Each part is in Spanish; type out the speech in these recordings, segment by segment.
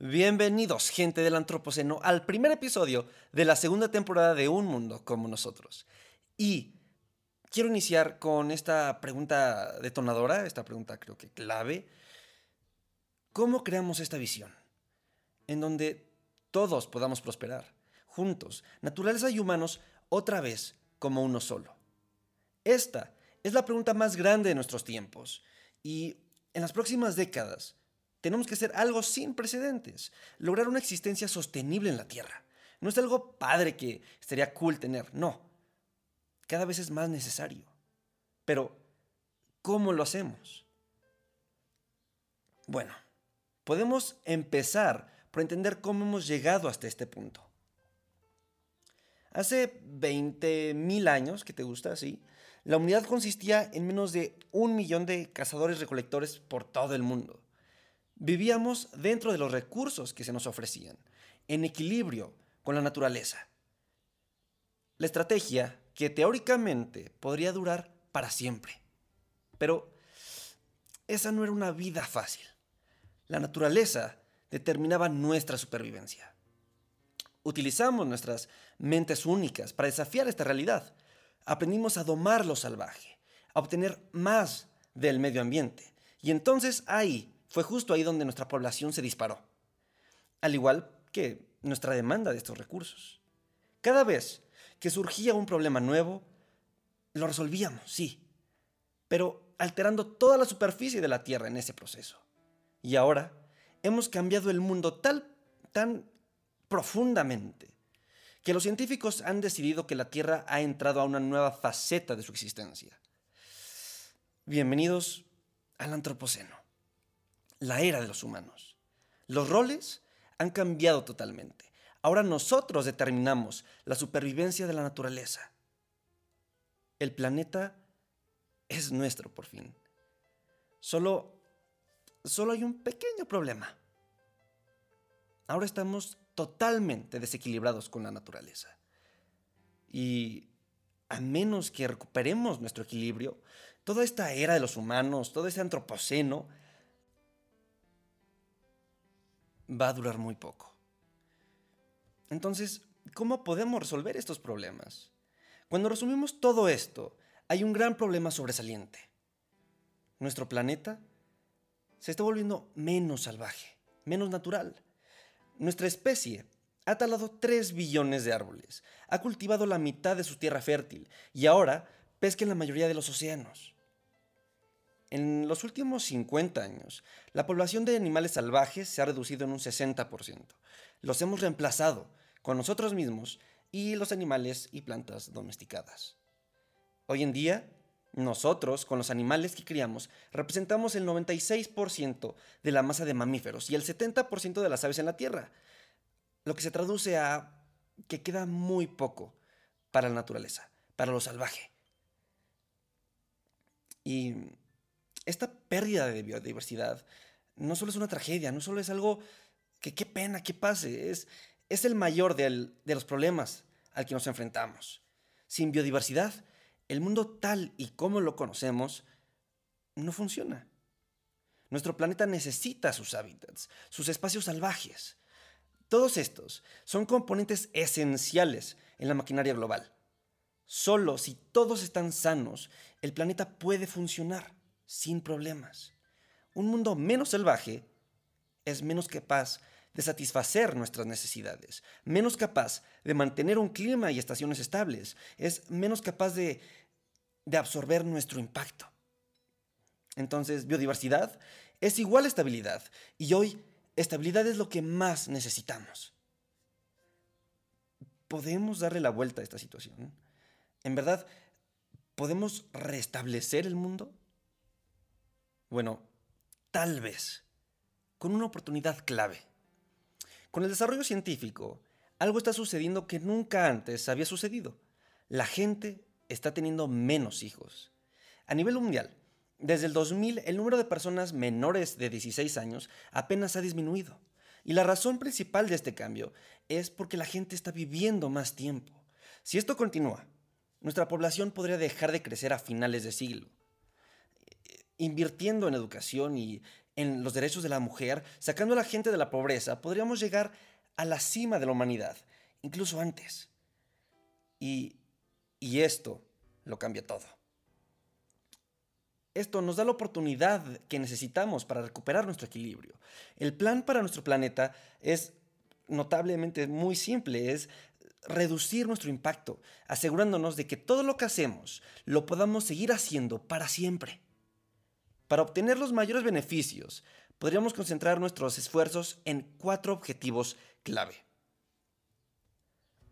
Bienvenidos, gente del Antropoceno, al primer episodio de la segunda temporada de Un Mundo como nosotros. Y quiero iniciar con esta pregunta detonadora, esta pregunta creo que clave. ¿Cómo creamos esta visión? En donde todos podamos prosperar, juntos, naturaleza y humanos, otra vez como uno solo. Esta es la pregunta más grande de nuestros tiempos y en las próximas décadas tenemos que hacer algo sin precedentes, lograr una existencia sostenible en la Tierra. No es algo padre que estaría cool tener, no. Cada vez es más necesario. Pero, ¿cómo lo hacemos? Bueno, podemos empezar por entender cómo hemos llegado hasta este punto. Hace 20.000 años, que te gusta así, la humanidad consistía en menos de un millón de cazadores-recolectores por todo el mundo. Vivíamos dentro de los recursos que se nos ofrecían, en equilibrio con la naturaleza. La estrategia que teóricamente podría durar para siempre. Pero esa no era una vida fácil. La naturaleza determinaba nuestra supervivencia. Utilizamos nuestras mentes únicas para desafiar esta realidad. Aprendimos a domar lo salvaje, a obtener más del medio ambiente. Y entonces ahí fue justo ahí donde nuestra población se disparó, al igual que nuestra demanda de estos recursos. Cada vez que surgía un problema nuevo, lo resolvíamos, sí, pero alterando toda la superficie de la Tierra en ese proceso. Y ahora hemos cambiado el mundo tal, tan profundamente que los científicos han decidido que la Tierra ha entrado a una nueva faceta de su existencia. Bienvenidos al Antropoceno la era de los humanos. Los roles han cambiado totalmente. Ahora nosotros determinamos la supervivencia de la naturaleza. El planeta es nuestro por fin. Solo, solo hay un pequeño problema. Ahora estamos totalmente desequilibrados con la naturaleza. Y a menos que recuperemos nuestro equilibrio, toda esta era de los humanos, todo este antropoceno, va a durar muy poco. Entonces, ¿cómo podemos resolver estos problemas? Cuando resumimos todo esto, hay un gran problema sobresaliente. Nuestro planeta se está volviendo menos salvaje, menos natural. Nuestra especie ha talado 3 billones de árboles, ha cultivado la mitad de su tierra fértil y ahora pesca en la mayoría de los océanos. En los últimos 50 años, la población de animales salvajes se ha reducido en un 60%. Los hemos reemplazado con nosotros mismos y los animales y plantas domesticadas. Hoy en día, nosotros, con los animales que criamos, representamos el 96% de la masa de mamíferos y el 70% de las aves en la Tierra, lo que se traduce a que queda muy poco para la naturaleza, para lo salvaje. Y esta pérdida de biodiversidad no solo es una tragedia, no solo es algo que qué pena que pase, es, es el mayor de los problemas al que nos enfrentamos. Sin biodiversidad, el mundo tal y como lo conocemos no funciona. Nuestro planeta necesita sus hábitats, sus espacios salvajes. Todos estos son componentes esenciales en la maquinaria global. Solo si todos están sanos, el planeta puede funcionar sin problemas. Un mundo menos salvaje es menos capaz de satisfacer nuestras necesidades, menos capaz de mantener un clima y estaciones estables, es menos capaz de, de absorber nuestro impacto. Entonces, biodiversidad es igual a estabilidad y hoy estabilidad es lo que más necesitamos. ¿Podemos darle la vuelta a esta situación? ¿En verdad podemos restablecer el mundo? Bueno, tal vez, con una oportunidad clave. Con el desarrollo científico, algo está sucediendo que nunca antes había sucedido. La gente está teniendo menos hijos. A nivel mundial, desde el 2000 el número de personas menores de 16 años apenas ha disminuido. Y la razón principal de este cambio es porque la gente está viviendo más tiempo. Si esto continúa, nuestra población podría dejar de crecer a finales de siglo invirtiendo en educación y en los derechos de la mujer, sacando a la gente de la pobreza, podríamos llegar a la cima de la humanidad, incluso antes. Y, y esto lo cambia todo. Esto nos da la oportunidad que necesitamos para recuperar nuestro equilibrio. El plan para nuestro planeta es notablemente muy simple, es reducir nuestro impacto, asegurándonos de que todo lo que hacemos lo podamos seguir haciendo para siempre. Para obtener los mayores beneficios, podríamos concentrar nuestros esfuerzos en cuatro objetivos clave.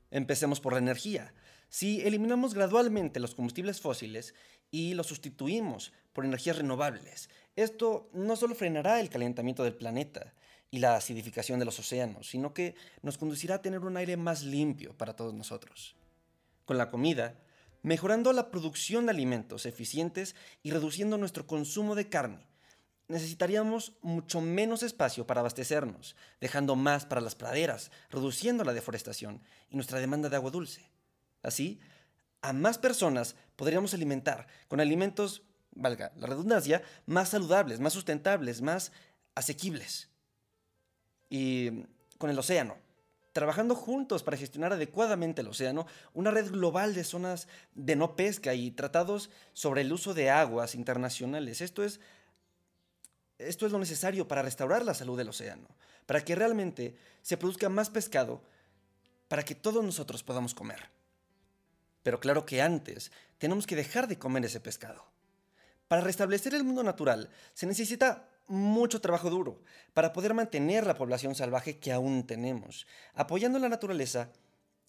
Empecemos por la energía. Si eliminamos gradualmente los combustibles fósiles y los sustituimos por energías renovables, esto no solo frenará el calentamiento del planeta y la acidificación de los océanos, sino que nos conducirá a tener un aire más limpio para todos nosotros. Con la comida, mejorando la producción de alimentos eficientes y reduciendo nuestro consumo de carne, necesitaríamos mucho menos espacio para abastecernos, dejando más para las praderas, reduciendo la deforestación y nuestra demanda de agua dulce. Así, a más personas podríamos alimentar con alimentos, valga la redundancia, más saludables, más sustentables, más asequibles. Y con el océano, trabajando juntos para gestionar adecuadamente el océano, una red global de zonas de no pesca y tratados sobre el uso de aguas internacionales. Esto es esto es lo necesario para restaurar la salud del océano, para que realmente se produzca más pescado, para que todos nosotros podamos comer. Pero claro que antes tenemos que dejar de comer ese pescado. Para restablecer el mundo natural se necesita mucho trabajo duro para poder mantener la población salvaje que aún tenemos, apoyando la naturaleza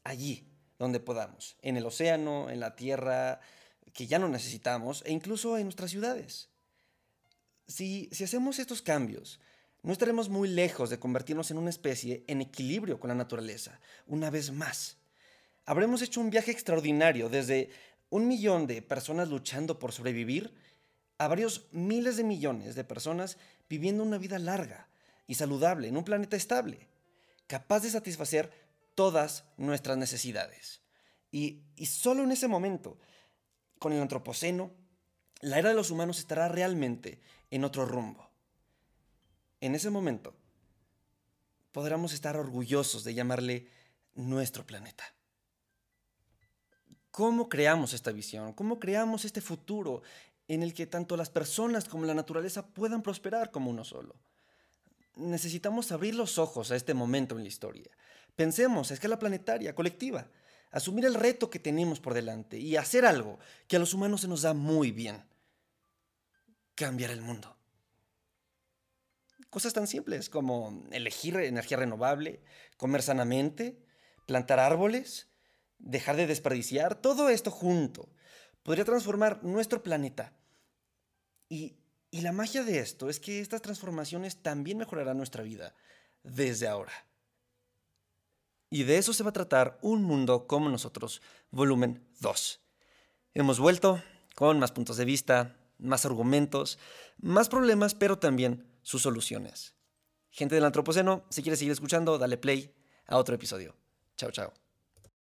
allí donde podamos, en el océano, en la tierra que ya no necesitamos e incluso en nuestras ciudades. Si, hacemos estos cambios, no estaremos muy lejos de convertirnos en una especie en equilibrio con la naturaleza, una vez más. Habremos hecho un viaje extraordinario desde un millón de personas luchando por sobrevivir a varios miles de millones de personas viviendo una vida larga y saludable en un planeta estable, capaz de satisfacer todas nuestras necesidades. Y, y solo en ese momento, con el antropoceno, la era de los humanos estará realmente en otro rumbo. En ese momento, podremos estar orgullosos de llamarle nuestro planeta. ¿Cómo creamos esta visión? ¿Cómo creamos este futuro en el que tanto las personas como la naturaleza puedan prosperar como uno solo? Necesitamos abrir los ojos a este momento en la historia. Pensemos a escala planetaria, colectiva, asumir el reto que tenemos por delante y hacer algo que a los humanos se nos da muy bien cambiar el mundo. Cosas tan simples como elegir energía renovable, comer sanamente, plantar árboles, dejar de desperdiciar, todo esto junto podría transformar nuestro planeta. Y, la magia de esto es que estas transformaciones también mejorarán nuestra vida desde ahora. Y de eso se va a tratar Un Mundo como nosotros, volumen 2. Hemos vuelto con más puntos de vista, más argumentos, más problemas, pero también sus soluciones. Gente del Antropoceno, si quieres seguir escuchando, dale play a otro episodio. Chao, chao.